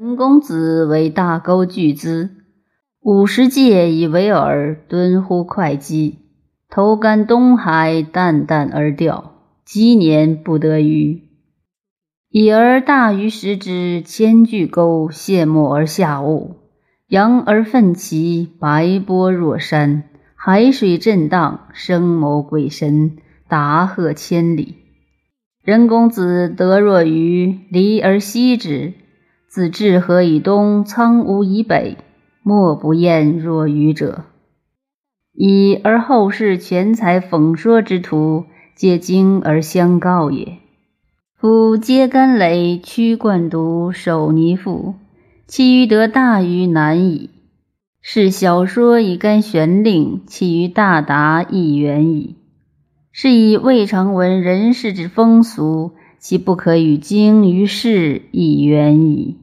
人公子为大钩巨资，五十介以为饵，敦乎会稽。投竿东海，淡淡而钓，积年不得鱼。已而大鱼食之，千巨钩陷没而下物，扬而奋起，白波若山，海水震荡，生谋鬼神，达壑千里。人公子得若鱼，离而息之。自治河以东，苍梧以北，莫不厌若愚者。以而后世全才讽说之徒，皆惊而相告也。夫揭竿垒，驱冠毒，守泥覆，其余得大于难矣。是小说以干玄令，其余大达亦远矣。是以未尝闻人世之风俗，其不可与经于世亦远矣。